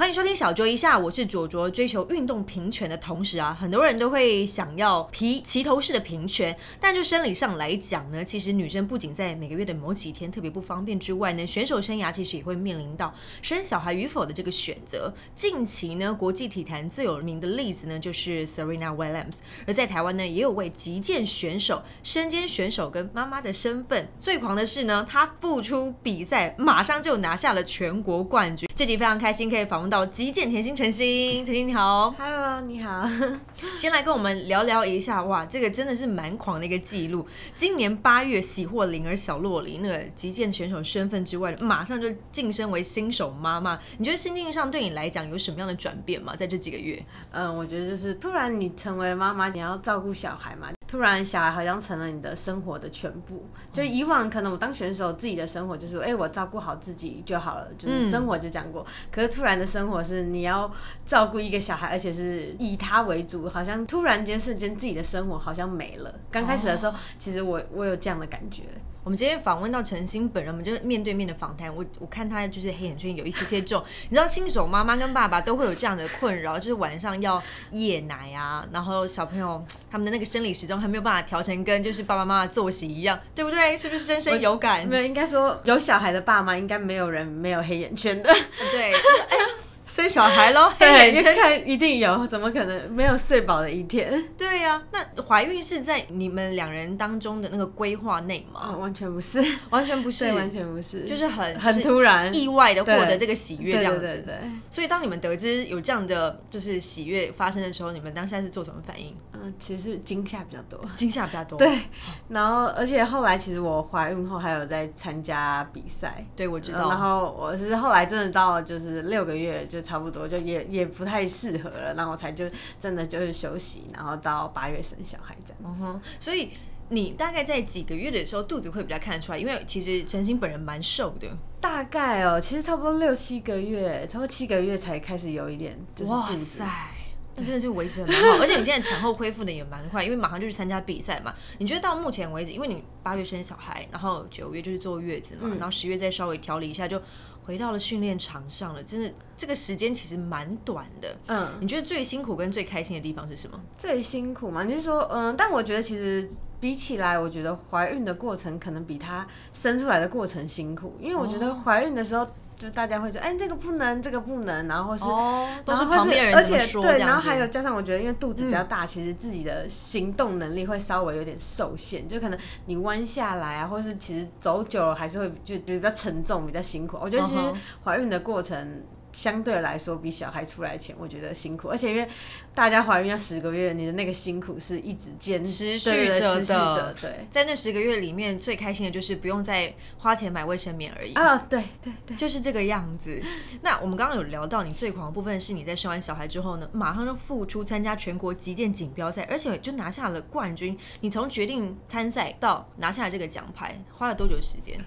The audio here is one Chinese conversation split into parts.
欢迎收听小酌一下，我是卓卓。追求运动平权的同时啊，很多人都会想要皮齐头式的平权，但就生理上来讲呢，其实女生不仅在每个月的某几天特别不方便之外呢，选手生涯其实也会面临到生小孩与否的这个选择。近期呢，国际体坛最有名的例子呢，就是 Serena Williams，而在台湾呢，也有位击剑选手，身兼选手跟妈妈的身份。最狂的是呢，她复出比赛，马上就拿下了全国冠军。这集非常开心，可以访问到极简甜心陈心，陈心你好，Hello，你好，先来跟我们聊聊一下，哇，这个真的是蛮狂的一个记录。今年八月喜获灵儿小洛梨那个极简选手身份之外，马上就晋升为新手妈妈。你觉得心境上对你来讲有什么样的转变吗？在这几个月？嗯，我觉得就是突然你成为妈妈，你要照顾小孩嘛。突然，小孩好像成了你的生活的全部。就以往可能我当选手，自己的生活就是，哎，我照顾好自己就好了，就是生活就讲过。可是突然的生活是你要照顾一个小孩，而且是以他为主，好像突然间瞬间自己的生活好像没了。刚开始的时候，其实我我有这样的感觉。我们今天访问到陈星本人，我们就是面对面的访谈。我我看他就是黑眼圈有一些些重，你知道新手妈妈跟爸爸都会有这样的困扰，就是晚上要夜奶啊，然后小朋友他们的那个生理时钟还没有办法调成跟就是爸爸妈妈作息一样，对不对？是不是深深有感？没有，应该说有小孩的爸妈应该没有人没有黑眼圈的。对。生小孩喽，黑眼圈看一定有，怎么可能没有睡饱的一天？对呀，那怀孕是在你们两人当中的那个规划内吗？完全不是，完全不是，完全不是，就是很很突然、意外的获得这个喜悦这样子。对对对。所以当你们得知有这样的就是喜悦发生的时候，你们当下是做什么反应？嗯，其实惊吓比较多，惊吓比较多。对，然后而且后来其实我怀孕后还有在参加比赛，对我知道。然后我是后来真的到就是六个月就差不多就也。也不太适合了，然后我才就真的就是休息，然后到八月生小孩这样。嗯哼，所以你大概在几个月的时候肚子会比较看得出来，因为其实陈星本人蛮瘦的。大概哦，其实差不多六七个月，差不多七个月才开始有一点就是肚子。那真的是维持很好，而且你现在产后恢复的也蛮快，因为马上就去参加比赛嘛。你觉得到目前为止，因为你八月生小孩，然后九月就是坐月子嘛，然后十月再稍微调理一下就。回到了训练场上了，真的这个时间其实蛮短的。嗯，你觉得最辛苦跟最开心的地方是什么？最辛苦嘛，你是说，嗯，但我觉得其实比起来，我觉得怀孕的过程可能比她生出来的过程辛苦，因为我觉得怀孕的时候。就大家会说，哎，这个不能，这个不能，然后是，然后或是，而且对，然后还有加上，我觉得因为肚子比较大，其实自己的行动能力会稍微有点受限，就可能你弯下来啊，或是其实走久了还是会就就比较沉重，比较辛苦。我觉得其实怀孕的过程。相对来说，比小孩出来前，我觉得辛苦，而且因为大家怀孕要十个月，你的那个辛苦是一直坚持续着的。对，在那十个月里面，最开心的就是不用再花钱买卫生棉而已。啊，对对对，就是这个样子。那我们刚刚有聊到，你最狂的部分是你在生完小孩之后呢，马上就复出参加全国击剑锦标赛，而且就拿下了冠军。你从决定参赛到拿下了这个奖牌，花了多久时间？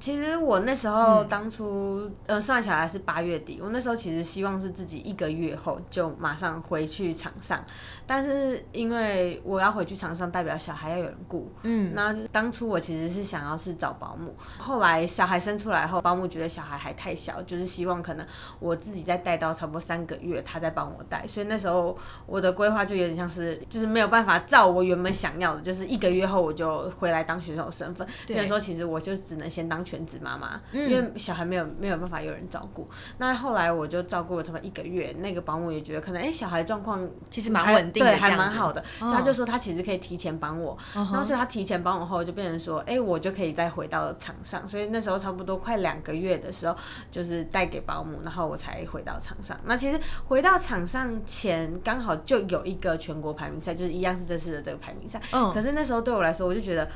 其实我那时候当初呃生完小孩是八月底，我那时候其实希望是自己一个月后就马上回去场上，但是因为我要回去场上，代表小孩要有人顾，嗯，那当初我其实是想要是找保姆，后来小孩生出来后，保姆觉得小孩还太小，就是希望可能我自己再带到差不多三个月，他再帮我带，所以那时候我的规划就有点像是就是没有办法照我原本想要的，就是一个月后我就回来当选手身份，所以说其实我就只能先当。全职妈妈，因为小孩没有没有办法有人照顾。那后来我就照顾了他们一个月，那个保姆也觉得可能哎小孩状况其实蛮稳定的，还蛮好的。他就说他其实可以提前帮我，然后是他提前帮我后就变成说哎我就可以再回到场上。所以那时候差不多快两个月的时候，就是带给保姆，然后我才回到场上。那其实回到场上前刚好就有一个全国排名赛，就是一样是这次的这个排名赛。嗯，可是那时候对我来说，我就觉得。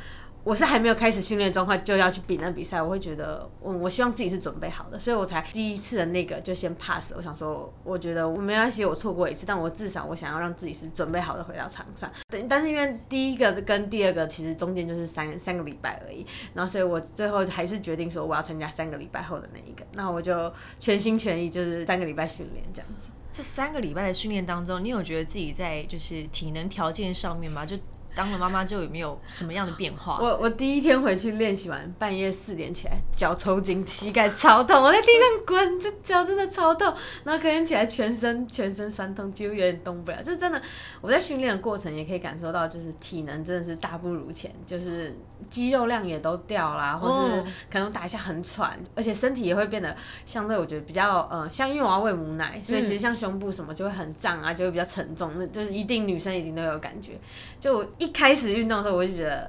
我是还没有开始训练状况就要去比那比赛，我会觉得，我我希望自己是准备好的，所以我才第一次的那个就先 pass。我想说，我觉得我没关系，我错过一次，但我至少我想要让自己是准备好的回到场上。等，但是因为第一个跟第二个其实中间就是三三个礼拜而已，然后所以我最后还是决定说我要参加三个礼拜后的那一个，那我就全心全意就是三个礼拜训练这样子。这三个礼拜的训练当中，你有觉得自己在就是体能条件上面吗？就当了妈妈之后有没有什么样的变化？我我第一天回去练习完，半夜四点起来，脚抽筋，膝盖超痛，我在地上滚，这脚真的超痛。然后隔天起来，全身全身酸痛，几乎有点动不了。就是真的，我在训练的过程也可以感受到，就是体能真的是大不如前，就是肌肉量也都掉啦，或是可能打一下很喘，而且身体也会变得相对我觉得比较呃，像因为我要喂母奶，所以其实像胸部什么就会很胀啊，就会比较沉重，那就是一定女生一定都有感觉。就一开始运动的时候，我就觉得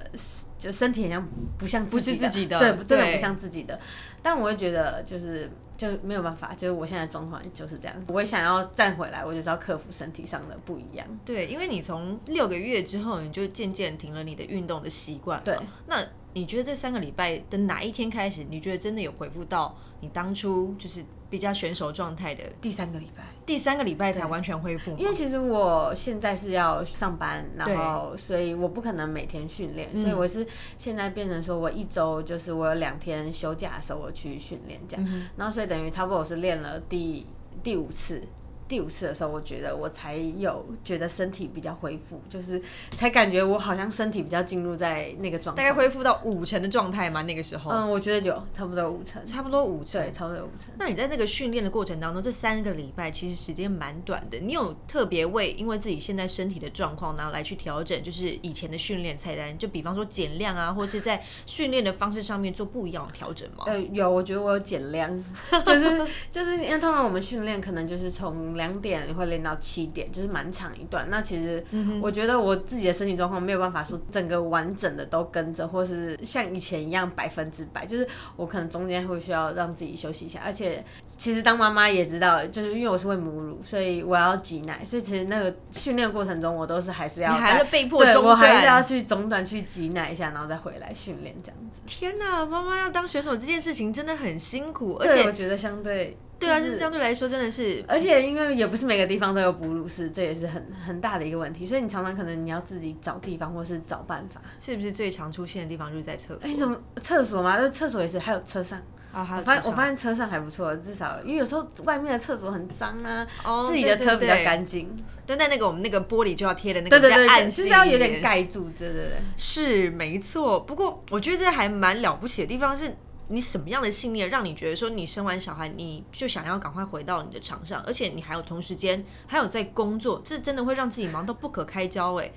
就身体好像不像不是自己的，对，真的不像自己的。但我会觉得就是就没有办法，就是我现在状况就是这样。我也想要站回来，我就是要克服身体上的不一样。对，因为你从六个月之后，你就渐渐停了你的运动的习惯。对，那你觉得这三个礼拜的哪一天开始，你觉得真的有恢复到你当初就是？比较选手状态的第三个礼拜，第三个礼拜才完全恢复。因为其实我现在是要上班，然后所以我不可能每天训练，所以我是现在变成说我一周就是我有两天休假的时候我去训练这样，然后所以等于差不多我是练了第第五次。第五次的时候，我觉得我才有觉得身体比较恢复，就是才感觉我好像身体比较进入在那个状态，大概恢复到五成的状态吗？那个时候，嗯，我觉得有差不多五成，差不多五成，对，差不多五成。那你在那个训练的过程当中，这三个礼拜其实时间蛮短的，你有特别为因为自己现在身体的状况，然后来去调整，就是以前的训练菜单，就比方说减量啊，或是在训练的方式上面做不一样的调整吗？呃，有，我觉得我有减量，就是就是因为通常我们训练可能就是从。两点会练到七点，就是蛮长一段。那其实我觉得我自己的身体状况没有办法说整个完整的都跟着，或是像以前一样百分之百。就是我可能中间会需要让自己休息一下。而且其实当妈妈也知道，就是因为我是喂母乳，所以我要挤奶。所以其实那个训练过程中，我都是还是要，你还是被迫中断，我还是要去中断去挤奶一下，然后再回来训练这样子。天哪，妈妈要当选手这件事情真的很辛苦，而且我觉得相对。对啊，是相对来说真的是，而且因为也不是每个地方都有哺乳室，这也是很很大的一个问题。所以你常常可能你要自己找地方，或是找办法。是不是最常出现的地方就是在厕所？哎，怎么厕所嘛？那厕所也是，还有车上。啊，我发现我发现车上还不错，至少因为有时候外面的厕所很脏啊，自己的车比较干净。但在那个我们那个玻璃就要贴的那个暗就是要有点盖住，对对对。是没错，不过我觉得这还蛮了不起的地方是。你什么样的信念让你觉得说你生完小孩你就想要赶快回到你的场上，而且你还有同时间还有在工作，这真的会让自己忙到不可开交哎。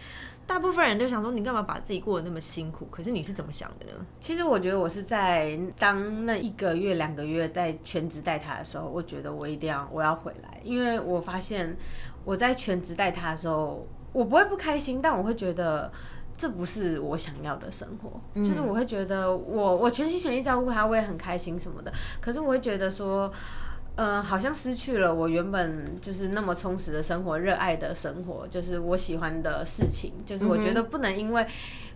大部分人都想说你干嘛把自己过得那么辛苦？可是你是怎么想的呢？其实我觉得我是在当那一个月两个月在全职带他的时候，我觉得我一定要我要回来，因为我发现我在全职带他的时候，我不会不开心，但我会觉得。这不是我想要的生活，就是我会觉得我我全心全意照顾他，我也很开心什么的。可是我会觉得说，呃，好像失去了我原本就是那么充实的生活，热爱的生活，就是我喜欢的事情。就是我觉得不能因为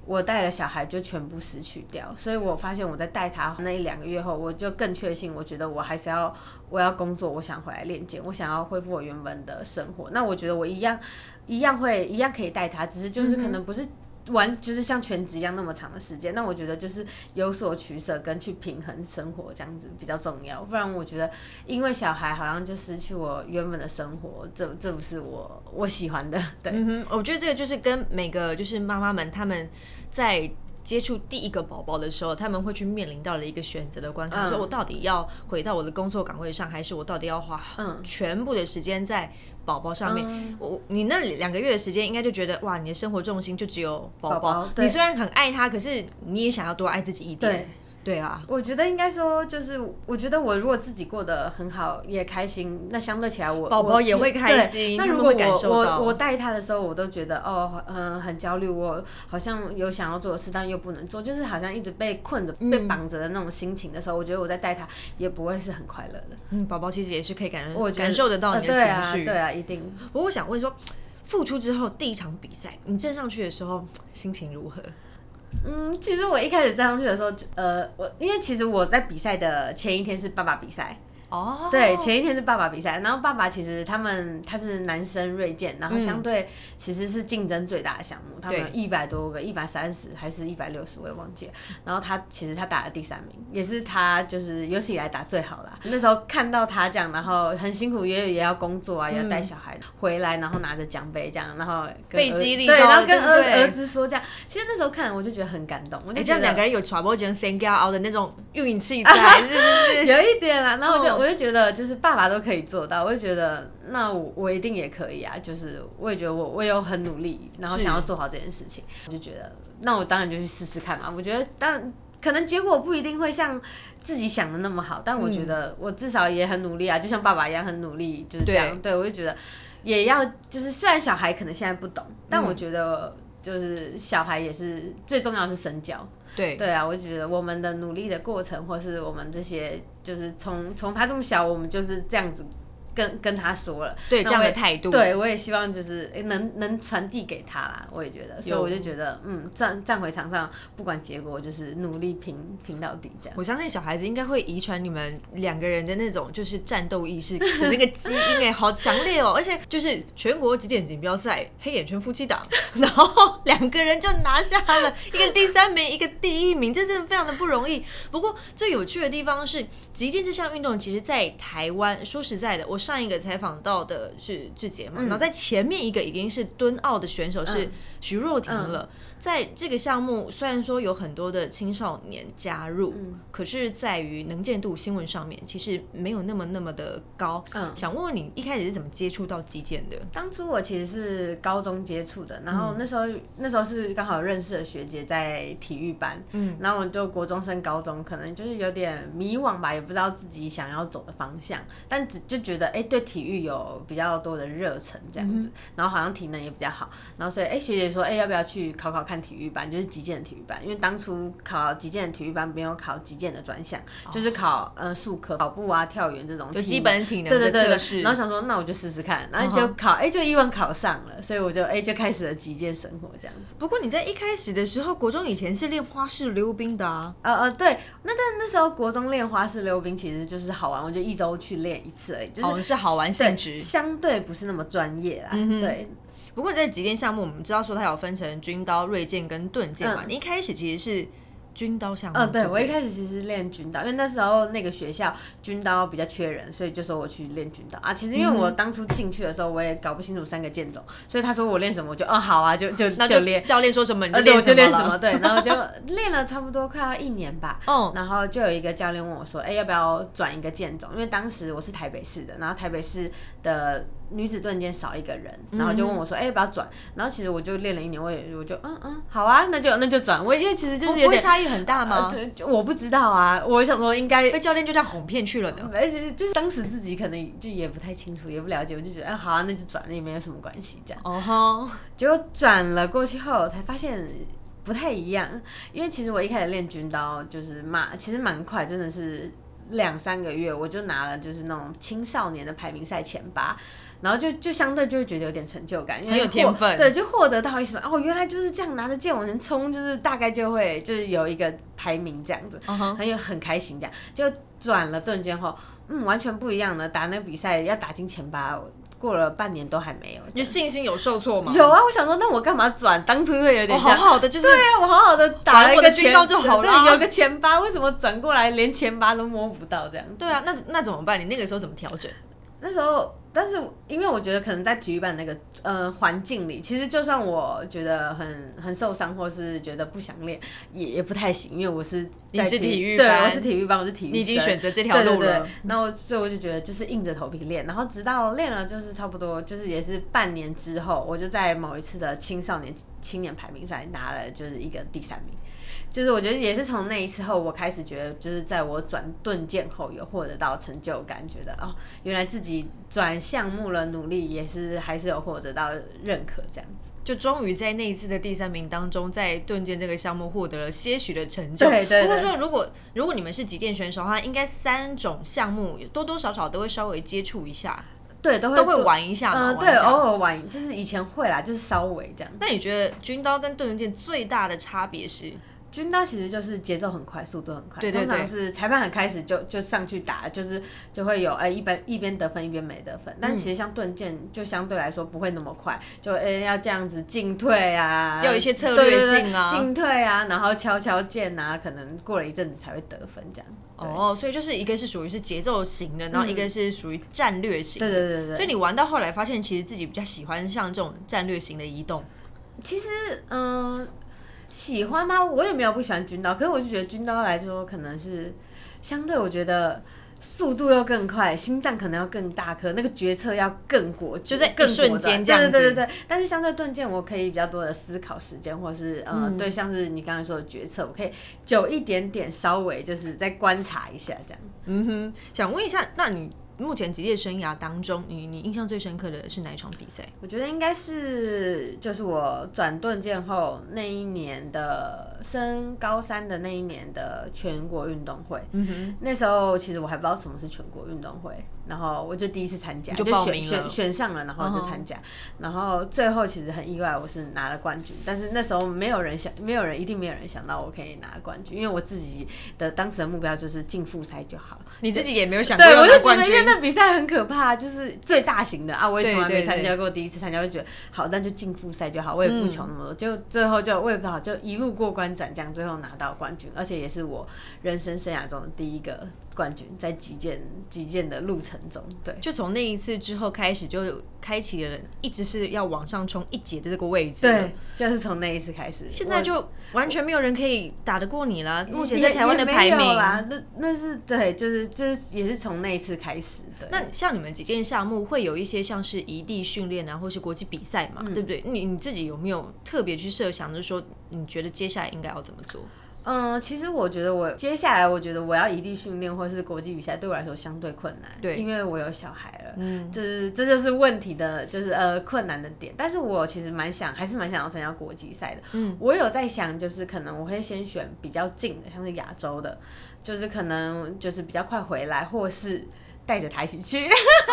我带了小孩就全部失去掉。所以我发现我在带他那一两个月后，我就更确信，我觉得我还是要我要工作，我想回来练剑，我想要恢复我原本的生活。那我觉得我一样一样会一样可以带他，只是就是可能不是。完就是像全职一样那么长的时间，那我觉得就是有所取舍跟去平衡生活这样子比较重要，不然我觉得因为小孩好像就失去我原本的生活，这这不是我我喜欢的。对，嗯哼，我觉得这个就是跟每个就是妈妈们他们在。接触第一个宝宝的时候，他们会去面临到了一个选择的关卡，说我到底要回到我的工作岗位上，还是我到底要花全部的时间在宝宝上面？我你那两个月的时间，应该就觉得哇，你的生活重心就只有宝宝。你虽然很爱他，可是你也想要多爱自己一点。对啊，我觉得应该说，就是我觉得我如果自己过得很好，也开心，那相对起来，我宝宝也会开心。那如果我我我带他的时候，我都觉得哦，嗯，很焦虑，我好像有想要做的事，但又不能做，就是好像一直被困着、被绑着的那种心情的时候，我觉得我在带他也不会是很快乐的。嗯，宝宝其实也是可以感感受得到你的情绪，对啊，一定。不过我想问说，付出之后第一场比赛，你站上去的时候心情如何？嗯，其实我一开始站上去的时候，呃，我因为其实我在比赛的前一天是爸爸比赛，哦，对，前一天是爸爸比赛，然后爸爸其实他们他是男生锐剑，然后相对其实是竞争最大的项目，他们有一百多个，一百三十还是一百六十，我也忘记了。然后他其实他打了第三名，也是他就是有史以来打最好啦。那时候看到他这样，然后很辛苦，也也要工作啊，也要带小孩回来，然后拿着奖杯这样，然后被激励对，然后跟儿子说这样，其实那时候看了我就觉得很感动，我觉得样两个人有传播间 s a n g out 的那种运气在，是不是？有一点啦，然后我就、嗯我就觉得，就是爸爸都可以做到，我就觉得那我我一定也可以啊，就是我也觉得我我有很努力，然后想要做好这件事情，我就觉得那我当然就去试试看嘛。我觉得当然可能结果不一定会像自己想的那么好，但我觉得我至少也很努力啊，就像爸爸一样很努力，就是这样。对我就觉得也要就是虽然小孩可能现在不懂，但我觉得。就是小孩也是最重要的是身教，对，对啊，我觉得我们的努力的过程，或是我们这些，就是从从他这么小，我们就是这样子跟跟他说了，对这样的态度，对我也希望就是诶能能传递给他啦，我也觉得，所以我就觉得嗯站站回场上，不管结果就是努力拼拼到底这样。我相信小孩子应该会遗传你们两个人的那种就是战斗意识的那个基因哎，好强烈哦！而且就是全国极简锦标赛黑眼圈夫妻档，然后两个人就拿下了一个第三名，一个第一名，这真的非常的不容易。不过最有趣的地方是，击剑这项运动，其实在台湾说实在的，我上一个采访到的是志杰嘛，然后在前面一个已经是蹲奥的选手是嗯徐若婷了。在这个项目，虽然说有很多的青少年加入，可是在于能见度新闻上面，其实没有那么那么的高。嗯。想问问你一开始是怎么接触到击剑的？当初我其实是高中接触的，然后那时候、那时候是刚好认识的学姐在体育班，嗯，然后我就国中升高中，可能就是有点迷惘吧，也不知道自己想要走的方向，但只就觉得哎、对体育有比较多的热忱这样子，然后好像体能也比较好，然后所以哎、学姐说哎、要不要去考考看体育班，就是击剑的体育班，因为当初考击剑的体育班没有考击剑的专项，就是考呃术科、跑步啊、跳远这种就基本体能的对对对对测试，然后想说那我就试试看，然后就考，哎、就意外考上了，所以我就哎、就开始了击剑生活这样子。不过你在一开始的时候，国中以前是练花式溜冰的啊。呃呃，对，那但那时候国中练花式溜冰其实就是好玩，我就一周去练一次而已，就是、哦是好玩性质相对不是那么专业啦。对，不过你在击剑项目，我们知道说它有分成军刀、锐剑跟盾剑嘛。嗯你一开始其实是军刀项目，嗯、对不我一开始其实是练军刀，因为那时候那个学校军刀比较缺人，所以就说我去练军刀啊。其实因为我当初进去的时候，我也搞不清楚三个剑种，所以他说我练什么，我就哦好啊，就就 那就练。教练说什么你就呃，对，练我就练什么，对，然后就 练了差不多快要一年吧。嗯，然后就有一个教练问我说：“哎、要不要转一个剑种？因为当时我是台北市的，然后台北市的女子盾间少一个人，然后就问我说：‘哎、要不要转？’然后其实我就练了一年，我也我就嗯嗯，好啊，那就那就转。我因为其实就是不有点差异很大吗？呃对就我不知道啊，我想说应该。被教练就这样哄骗去了呢？而且就是当时自己可能就也不太清楚，也不了解，我就觉得，哎、好啊，那就转，那也没有什么关系，这样。哦吼，结果转了过去后，才发现不太一样。因为其实我一开始练军刀就是蛮，其实蛮快，真的是两三个月我就拿了就是那种青少年的排名赛前八。然后就就相对就会觉得有点成就感，因为很有获天分对，就获得到一些哦，原来就是这样拿着剑往前冲，就是大概就会就是有一个排名这样子，嗯哼，很有很开心这样。就转了顿间后，嗯，完全不一样了，打那个比赛要打进前八，我过了半年都还没有。你信心有受挫吗？有啊，我想说，那我干嘛转？当初会有哦，点。好好的，就是对啊，我好好的打了一个前我的军刀就好了对，有个前八，为什么转过来连前八都摸不到这样？对啊，那那怎么办？你那个时候怎么调整？那时候，但是因为我觉得可能在体育班那个呃环境里，其实就算我觉得很很受伤，或是觉得不想练，也也不太行，因为我是在你是体育对，班我是体育班，我是体育生，你已经选择这条对对对路了。，然后所以我就觉得就是硬着头皮练，然后直到练了就是差不多就是也是半年之后，我就在某一次的青少年青年排名赛拿了就是一个第三名。就是我觉得也是从那一次后，我开始觉得，就是在我转盾剑后有获得到成就感，觉得哦，原来自己转项目了，努力也是还是有获得到认可这样子。就终于在那一次的第三名当中，在盾剑这个项目获得了 些许的成就。对对对不过说，如果如果你们是极电选手的话，应该三种项目多多少少都会稍微接触一下，对，都会都会玩一下嘛。对，偶尔玩，就是以前会啦，就是稍微这样。那你觉得军刀跟盾剑最大的差别是？军刀其实就是节奏很快，速度很快。对对对通常是裁判很开始就就上去打，就是就会有哎、一边一边得分一边没得分。但其实像盾剑就相对来说不会那么快，就哎、要这样子进退啊，要有一些策略性啊对对对进退啊，然后敲敲键啊，可能过了一阵子才会得分这样。对哦，所以就是一个是属于是节奏型的，然后一个是属于战略型的。对对对对所以你玩到后来发现，其实自己比较喜欢像这种战略型的移动。其实，嗯，喜欢吗？我也没有不喜欢军刀，可是我就觉得军刀来说，可能是相对，我觉得速度要更快，心脏可能要更大颗，那个决策要更果决，就在更瞬间这样子对对对对对。但是相对盾剑，我可以比较多的思考时间，或是呃，嗯对，像是你刚才说的决策，我可以久一点点，稍微就是再观察一下这样。嗯哼，想问一下，那你目前职业生涯当中，你你印象最深刻的是哪一场比赛？我觉得应该是就是我转盾剑后那一年的升高三的那一年的全国运动会。嗯哼，那时候其实我还不知道什么是全国运动会，然后我就第一次参加，就报选名了选选上了，然后就参加，然后最后其实很意外，我是拿了冠军，但是那时候没有人想，没有人一定没有人想到我可以拿冠军，因为我自己的当时的目标就是进复赛就好。你自己也没有想过对，我就觉得。因为那比赛很可怕，就是最大型的啊，我也从来没参加过，第一次参加就觉得好，那就进复赛就好，我也不求那么多，就最后就我也不知道，就一路过关斩将，最后拿到冠军，而且也是我人生生涯中的第一个冠军，在击剑击剑的路程中，对。就从那一次之后开始，就开启了一直是要往上冲一节的这个位置。对，，就是从那一次开始。现在就完全没有人可以打得过你了。目前在台湾的排名，啦，那那是对，就是就是也是从那一次开始的。那像你们几件项目会有一些像是异地训练啊，或是国际比赛嗯嘛，对不对？你你自己有没有特别去设想，就是说你觉得接下来应该要怎么做？嗯，其实我觉得我接下来，我觉得我要异地训练或是国际比赛，对我来说相对困难。对因为我有小孩了，嗯，这这就是问题的，就是呃困难的点。但是我其实蛮想，还是蛮想要参加国际赛的。嗯，我有在想，就是可能我会先选比较近的，像是亚洲的，就是可能就是比较快回来，或是带着他一起去。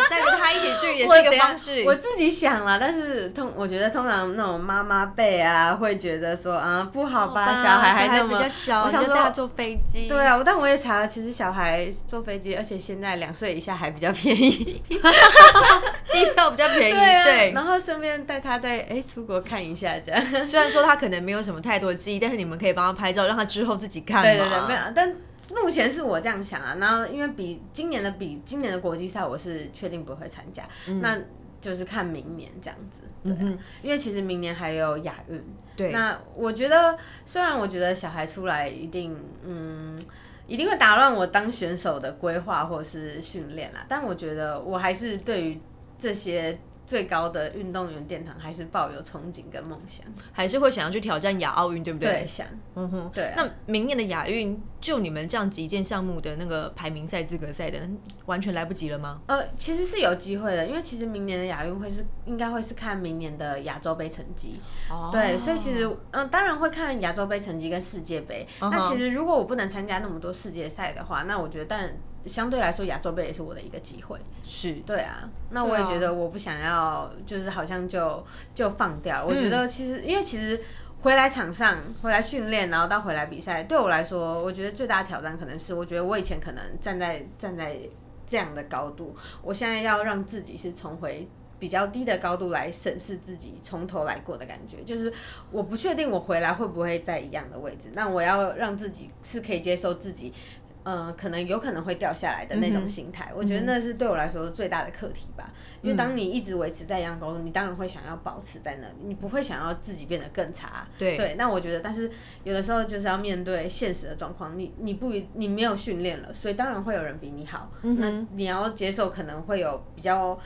带着他一起去 也是一个方式。我自己想了，但是通我觉得通常那种妈妈辈啊，会觉得说啊不好吧，吧小孩还那比么较小，我想带他坐飞机。对啊，但我也查了，其实小孩坐飞机，而且现在两岁以下还比较便宜。机票比较便宜。对啊，对，然后顺便带他在哎、出国看一下这样。虽然说他可能没有什么太多的记忆，但是你们可以帮他拍照，让他之后自己看嘛。对对对，没有，但目前是我这样想啊。然后因为比今年的比今年的国际赛，我是确定不会参加，那就是看明年这样子。对啊、因为其实明年还有亚运。对那我觉得，虽然我觉得小孩出来一定，嗯，一定会打乱我当选手的规划或是训练啦，但我觉得我还是对于这些最高的运动员殿堂还是抱有憧憬跟梦想。还是会想要去挑战亚奥运，对不对？对，想，嗯哼。对啊、那明年的亚运，就你们这样几件项目的那个排名赛、资格赛的，完全来不及了吗？呃，其实是有机会的，因为其实明年的亚运会是应该会是看明年的亚洲杯成绩。哦对，所以其实嗯、当然会看亚洲杯成绩跟世界杯。嗯那其实如果我不能参加那么多世界赛的话，那我觉得但相对来说亚洲杯也是我的一个机会。是对啊，那我也觉得我不想要，就是好像就就放掉。我觉得其实、因为其实。回来场上，回来训练，然后到回来比赛，对我来说，我觉得最大的挑战可能是，我觉得我以前可能站在站在这样的高度，我现在要让自己是重回比较低的高度来审视自己，从头来过的感觉。就是我不确定我回来会不会在一样的位置，那我要让自己是可以接受自己。呃，可能有可能会掉下来的那种心态，我觉得那是对我来说最大的课题吧。因为当你一直维持在一样高度，你当然会想要保持在那里，你不会想要自己变得更差。对对，那我觉得，但是有的时候就是要面对现实的状况，你你不你没有训练了，所以当然会有人比你好，嗯那你要接受可能会有比较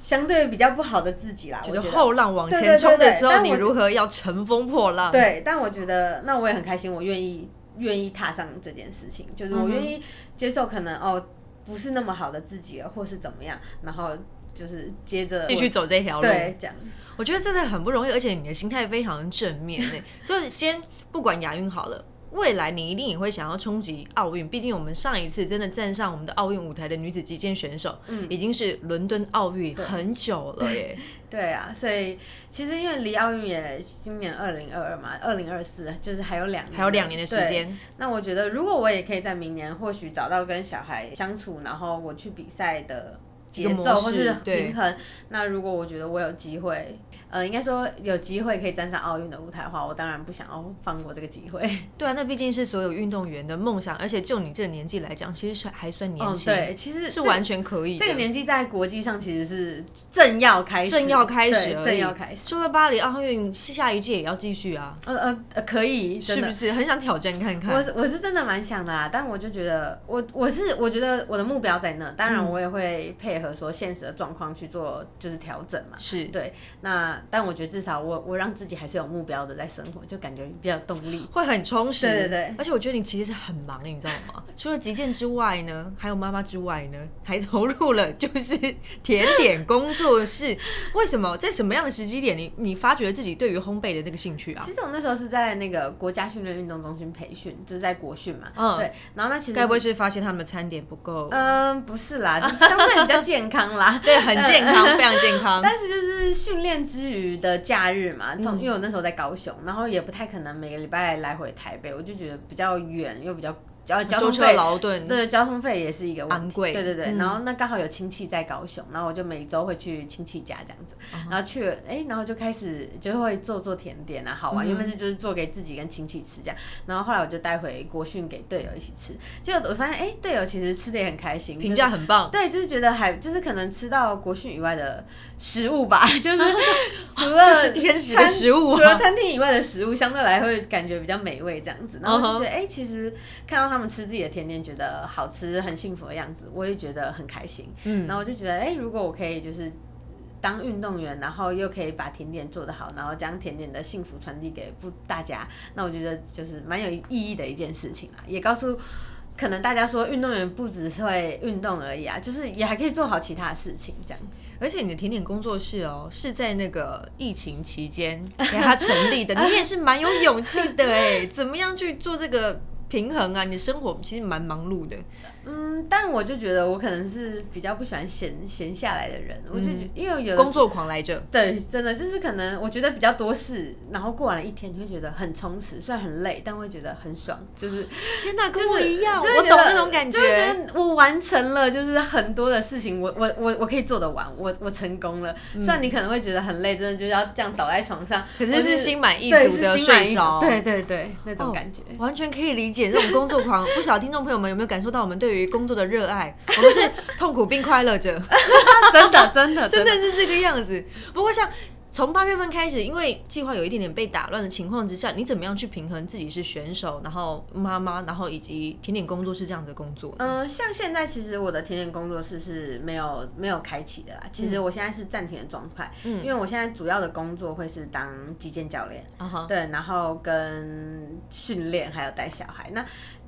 相对比较不好的自己啦。就是后浪往前冲的时候，你如何要乘风破浪？对，但我觉得那我也很开心，我愿意愿意踏上这件事情，就是我愿意接受可能哦不是那么好的自己了，或是怎么样，然后就是接着继续走这条路。对这样。我觉得真的很不容易，而且你的心态非常正面诶。就是先不管亚运好了，未来你一定也会想要冲击奥运，毕竟我们上一次真的站上我们的奥运舞台的女子击剑选手，嗯，已经是伦敦奥运很久了耶。对啊，所以其实因为离奥运也今年二零二二嘛，二零二四就是还有两还有两年的时间。那我觉得如果我也可以在明年或许找到跟小孩相处，然后我去比赛的节奏或是平衡，那如果我觉得我有机会。呃，应该说有机会可以站上奥运的舞台的话，我当然不想要放过这个机会。对啊，那毕竟是所有运动员的梦想，而且就你这个年纪来讲，其实是还算年轻。对，其实是完全可以。这个年纪在国际上其实是正要开始，正要开始，正要开始。除了巴黎奥运，下一届也要继续啊。呃呃呃，可以，是不是很想挑战看看？我我是真的蛮想的啊，但我就觉得，我我是我觉得我的目标在那，当然我也会配合说现实的状况去做，就是调整嘛。是对，那但我觉得至少。我我让自己还是有目标的在生活，就感觉比较有动力，会很充实。对对对，而且我觉得你其实是很忙，你知道吗？除了击剑之外呢，还有妈妈之外呢，还投入了就是甜点工作室。为什么在什么样的时机点，你你发觉自己对于烘焙的那个兴趣啊？其实我那时候是在那个国家训练运动中心培训，就是在国训嘛。嗯，对。然后那其实该不会是发现他们的餐点不够？嗯，不是啦，就相对比较健康啦。对，很健康，非常健康。但是就是训练之余的假日嘛，因为我那时候在高雄，然后也不太可能每个礼拜来回台北，我就觉得比较远又比较。交交通费劳顿，对交通费也是一个昂贵，对对对。然后那刚好有亲戚在高雄，然后我就每周会去亲戚家这样子。然后去了，哎，然后就开始就会做做甜点啊，好玩。原本是就是做给自己跟亲戚吃这样。然后后来我就带回国训给队友一起吃。结果我发现，哎，队友其实吃的也很开心，评价很棒。对，就是觉得还就是可能吃到国训以外的食物吧，就是 除了就是天使的食物，除了餐厅以外的食物，相对来会感觉比较美味这样子。然后就觉得，哎，其实看到。他们吃自己的甜点，觉得好吃、很幸福的样子，我也觉得很开心。嗯，然后我就觉得，哎，如果我可以就是当运动员，然后又可以把甜点做得好，然后将甜点的幸福传递给不大家，那我觉得就是蛮有意义的一件事情啦。也告诉可能大家说，运动员不只是会运动而已啊，就是也还可以做好其他的事情这样子。而且你的甜点工作室哦，是在那个疫情期间给他成立的，你也是蛮有勇气的哎，怎么样去做这个？平衡啊，你生活其实蛮忙碌的。嗯，但我就觉得我可能是比较不喜欢闲闲下来的人，我就因为有工作狂来着。对，真的就是可能我觉得比较多事，然后过完了一天，你会觉得很充实，虽然很累，但会觉得很爽。就是天哪，跟我一样，我懂那种感觉。我完成了，就是很多的事情，我我我我可以做得完，我我成功了。虽然你可能会觉得很累，真的就是要这样倒在床上，可是是心满意足的睡着。对对对，那种感觉完全可以理解。这种工作狂，不晓得听众朋友们有没有感受到我们对。对于工作的热爱，我们是痛苦并快乐着，真的，真的，真的是这个样子。不过，像从八月份开始，因为计划有一点点被打乱的情况之下，你怎么样去平衡自己是选手，然后妈妈，然后以及甜点工作室这样的工作？嗯，像现在其实我的甜点工作室是没有没有开启的啦。其实我现在是暂停的状态，嗯，因为我现在主要的工作会是当击剑教练，对，然后跟训练还有带小孩。那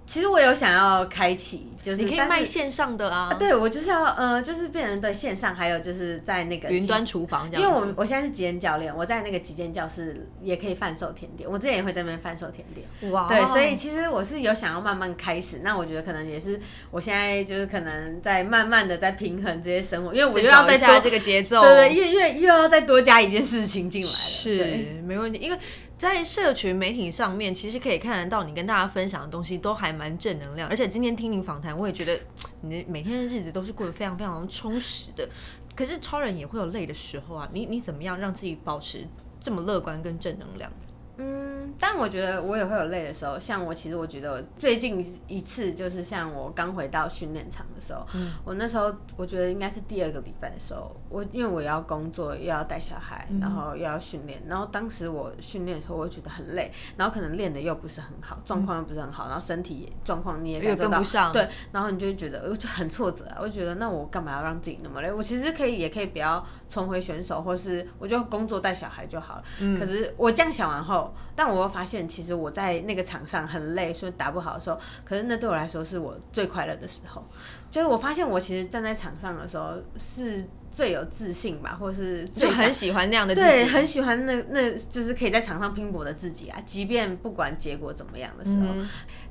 其实我有想要开启，就是你可以卖线上的啊。对，我就是要呃，就是变成对线上，还有就是在那个云端厨房这样。因为我我现在是极简教练，我在那个极简教室也可以贩售甜点，我之前也会在那边贩售甜点。哇，对，所以其实我是有想要慢慢开始。那我觉得可能也是我现在就是可能在慢慢的在平衡这些生活，因为我又要再多这个节奏，对对，又又又要再多加一件事情进来了。是，没问题，因为。在社群媒体上面，其实可以看得到你跟大家分享的东西都还蛮正能量，而且今天听你访谈，我也觉得你每天的日子都是过得非常非常充实的。可是超人也会有累的时候啊，你你怎么样让自己保持这么乐观跟正能量？嗯，但我觉得我也会有累的时候。像我，其实我觉得最近一次就是像我刚回到训练场的时候，我那时候我觉得应该是第二个礼拜的时候，我因为我要工作，又要带小孩，然后又要训练，然后当时我训练的时候，我觉得很累，然后可能练的又不是很好，状况又不是很好，然后身体状况你也感受到，对，然后你就觉得我就很挫折啊，我就觉得那我干嘛要让自己那么累？我其实可以也可以不要重回选手，或是我就工作带小孩就好了。可是我这样想完后。后，但我又发现，其实我在那个场上很累，所以打不好的时候，可是那对我来说是我最快乐的时候。就是我发现，我其实站在场上的时候是最有自信吧，或者是就很喜欢那样的自对，己。很喜欢那那就是可以在场上拼搏的自己啊，即便不管结果怎么样的时候，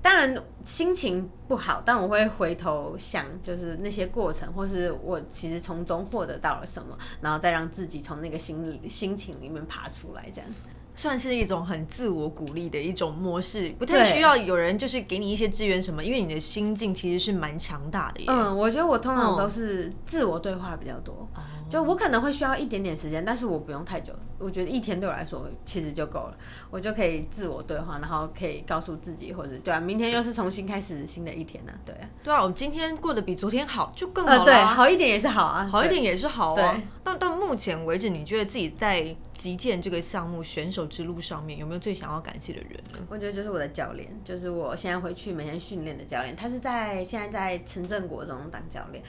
当然心情不好，但我会回头想，就是那些过程，或是我其实从中获得到了什么，然后再让自己从那个心里心情里面爬出来，这样。算是一种很自我鼓励的一种模式，不太需要有人就是给你一些资源什么，因为你的心境其实是蛮强大的耶。嗯，我觉得我通常都是自我对话比较多，就我可能会需要一点点时间，但是我不用太久。我觉得一天对我来说其实就够了，我就可以自我对话，然后可以告诉自己，或者对啊，明天又是重新开始新的一天呢，对啊。对啊，我今天过得比昨天好，就更好了。对，好一点也是好啊，好一点也是好啊。对。到到目前为止，你觉得自己在击剑这个项目选手之路上面，有没有最想要感谢的人呢？我觉得就是我的教练，就是我现在回去每天训练的教练，他是在现在在城镇国中当教练。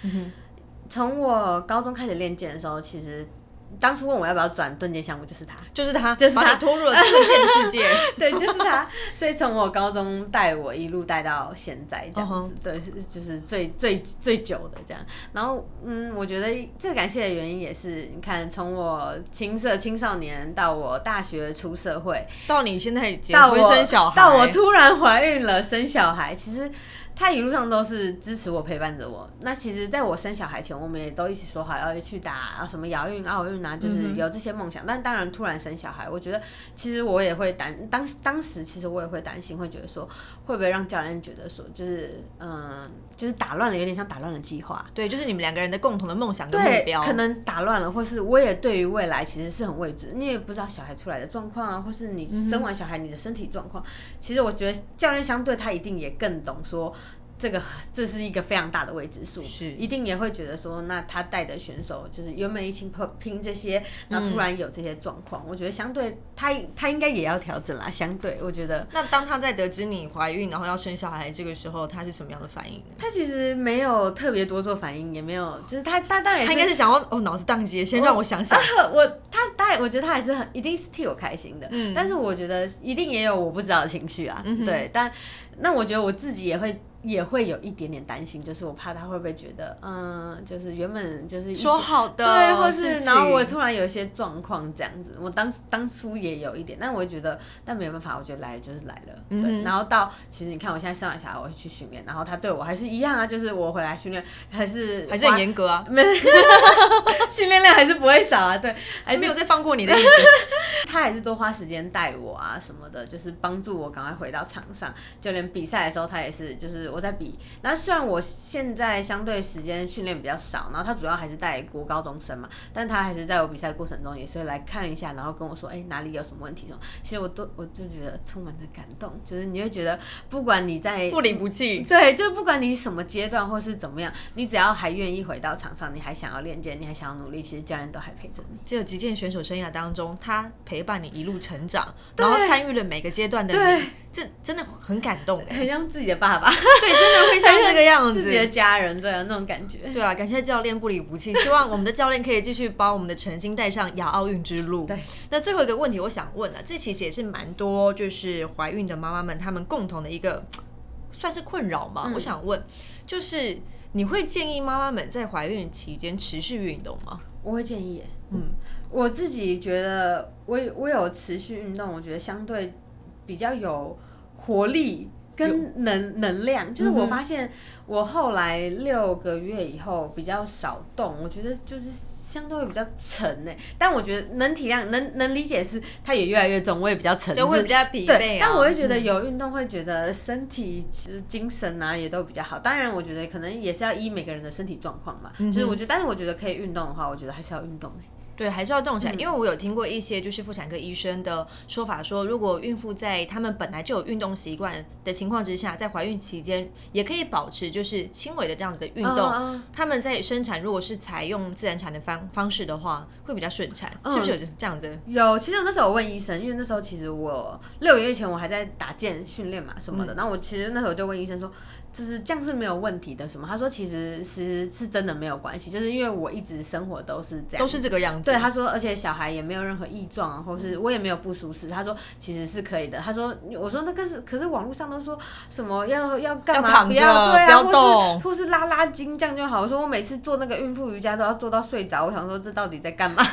从我高中开始练剑的时候，其实。当初问我要不要转盾剑项目，就是他，就是他，就是他拖入了盾剑世界。对，就是他。所以从我高中带我一路带到现在这样子，对，就是最最最久的这样。然后，嗯，我觉得最感谢的原因也是，你看，从我青涩青少年到我大学出社会，到你现在结婚生小孩，到我突然怀孕了生小孩，其实。他一路上都是支持我、陪伴着我。那其实，在我生小孩前，我们也都一起说好要去打啊什么亚运、奥运啊，就是有这些梦想。但当然，突然生小孩，我觉得其实我也会担当当时，其实我也会担心，会觉得说会不会让教练觉得说，就是嗯，就是打乱了，有点像打乱了计划。对，就是你们两个人的共同的梦想跟目标，可能打乱了，或是我也对于未来其实是很未知，你也不知道小孩出来的状况啊，或是你生完小孩你的身体状况。其实我觉得教练相对他一定也更懂说。这个这是一个非常大的未知数，是一定也会觉得说，那他带的选手就是原本一起拼这些，然后突然有这些状况，我觉得相对他他应该也要调整啦。相对我觉得，那当他在得知你怀孕然后要生小孩这个时候，他是什么样的反应呢？他其实没有特别多做反应，也没有，就是他他当然他应该是想要哦脑子宕机，先让我想想。我他他我觉得他还是很一定是替我开心的，嗯，但是我觉得一定也有我不知道的情绪啊，对，但那我觉得我自己也会。也会有一点点担心，就是我怕他会不会觉得，嗯，就是原本就是说好的，对，或是然后我突然有一些状况这样子，我当当初也有一点，但我会觉得，但没有办法，我觉得来了就是来了，对。然后到其实你看我现在生完小孩，我会去训练，然后他对我还是一样啊，就是我回来训练还是还是很严格啊，没 训练量还是不会少啊，对，还没有再放过你的意思。他还是多花时间带我啊什么的，就是帮助我赶快回到场上，就连比赛的时候他也是，就是。我在比，那虽然我现在相对时间训练比较少，然后他主要还是带国高中生嘛，但他还是在我比赛过程中也是会来看一下，然后跟我说，哎，哪里有什么问题？什么？其实我都我就觉得充满着感动，就是你会觉得不管你在不离不弃，对，就不管你什么阶段或是怎么样，你只要还愿意回到场上，你还想要练剑，你还想要努力，其实教练都还陪着你。只有击剑选手生涯当中，他陪伴你一路成长，然后参与了每个阶段的你，这真的很感动，很像自己的爸爸。对，真的会像这个样子，自己的家人，对啊，那种感觉。对啊，感谢教练不离不弃，希望我们的教练可以继续把我们的诚心带上亚奥运之路。对，那最后一个问题，我想问啊，这其实也是蛮多，就是怀孕的妈妈们，她们共同的一个算是困扰嘛。我想问，就是你会建议妈妈们在怀孕期间持续运动吗？我会建议，嗯，我自己觉得，我我有持续运动，我觉得相对比较有活力。跟能能量，就是我发现我后来六个月以后比较少动，我觉得就是相对会比较沉诶。但我觉得能体谅、能能理解是它也越来越重，我也比较沉，就会比较疲惫。但我会觉得有运动会觉得身体精神啊也都比较好。当然，我觉得可能也是要依每个人的身体状况嘛。就是我觉得，但是我觉得可以运动的话，我觉得还是要运动诶。对，还是要动起来，因为我有听过一些就是妇产科医生的说法，说如果孕妇在他们本来就有运动习惯的情况之下，在怀孕期间也可以保持就是轻微的这样子的运动，他们在生产如果是采用自然产的方方式的话，会比较顺产，是不是有这样子？有，其实我那时候我问医生，因为那时候其实我六个月前我还在打剑训练嘛什么的，然后我其实那时候就问医生说。就是这样是没有问题的，什么？他说其实是是真的没有关系，就是因为我一直生活都是这样，都是这个样子。对，他说，而且小孩也没有任何异状啊，或是我也没有不舒适。他说其实是可以的。他说，我说那个是，可是网络上都说什么要要干嘛？躺不要对啊，或动是或是拉拉筋这样就好。我说我每次做那个孕妇瑜伽都要做到睡着，我想说这到底在干嘛？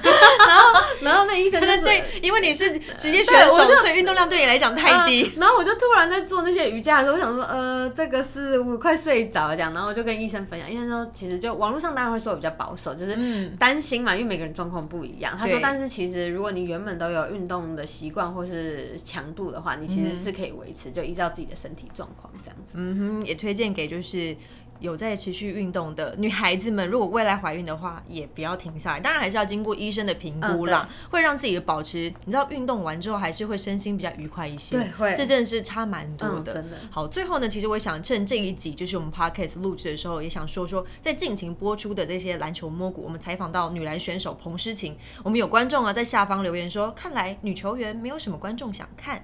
然后然后那医生就说对对，因为你是职业选手，所以运动量对你来讲太低。嗯然后我就突然在做那些瑜伽的时候，我想说，呃，这个是我快睡着了这样，然后我就跟医生分享，医生说其实就网络上当然会说我比较保守，就是担心嘛，因为每个人状况不一样。他说，但是其实如果你原本都有运动的习惯或是强度的话，你其实是可以维持，就依照自己的身体状况这样子。嗯哼，也推荐给就是有在持续运动的女孩子们，如果未来怀孕的话，也不要停下来。当然还是要经过医生的评估啦，会让自己保持，你知道运动完之后还是会身心比较愉快一些。对会这真的是差蛮多的。嗯真的好，最后呢，其实我想趁这一集就是我们 podcast 录制的时候，也想说说在近期播出的这些篮球摸骨，我们采访到女篮选手彭诗晴，我们有观众啊在下方留言说，看来女球员没有什么观众想看。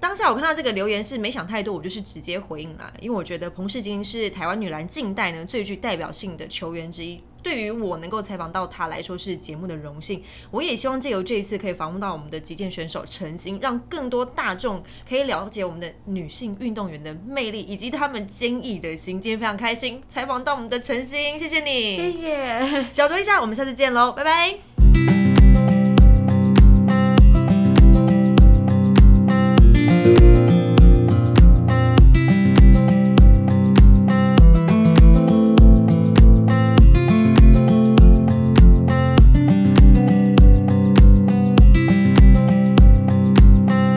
当下我看到这个留言是没想太多，我就是直接回应啦，因为我觉得彭世金是台湾女篮近代呢最具代表性的球员之一。对于我能够采访到她来说是节目的荣幸，我也希望借由这一次可以访问到我们的击剑选手陈星，让更多大众可以了解我们的女性运动员的魅力以及她们坚毅的心。今天非常开心采访到我们的陈星，谢谢你，谢谢。小酌一下，我们下次见喽，拜拜。